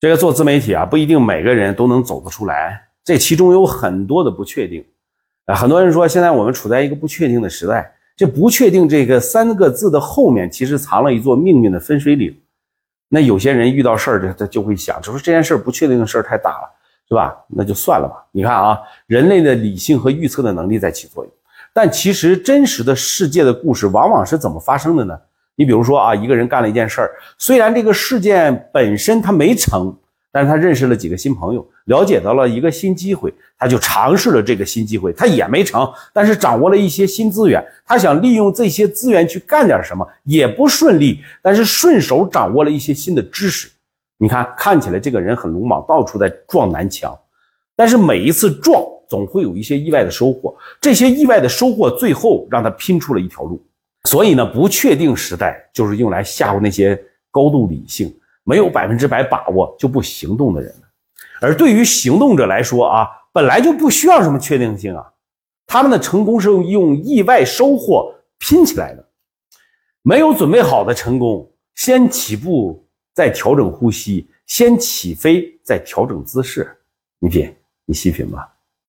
这个做自媒体啊，不一定每个人都能走得出来，这其中有很多的不确定。啊，很多人说现在我们处在一个不确定的时代，这不确定这个三个字的后面，其实藏了一座命运的分水岭。那有些人遇到事儿，他他就会想，就说这件事不确定的事儿太大了，是吧？那就算了吧。你看啊，人类的理性和预测的能力在起作用，但其实真实的世界的故事往往是怎么发生的呢？你比如说啊，一个人干了一件事儿，虽然这个事件本身他没成，但是他认识了几个新朋友，了解到了一个新机会，他就尝试了这个新机会，他也没成，但是掌握了一些新资源，他想利用这些资源去干点什么，也不顺利，但是顺手掌握了一些新的知识。你看，看起来这个人很鲁莽，到处在撞南墙，但是每一次撞总会有一些意外的收获，这些意外的收获最后让他拼出了一条路。所以呢，不确定时代就是用来吓唬那些高度理性、没有百分之百把握就不行动的人。而对于行动者来说啊，本来就不需要什么确定性啊，他们的成功是用意外收获拼起来的。没有准备好的成功，先起步再调整呼吸，先起飞再调整姿势。你品，你细品吧。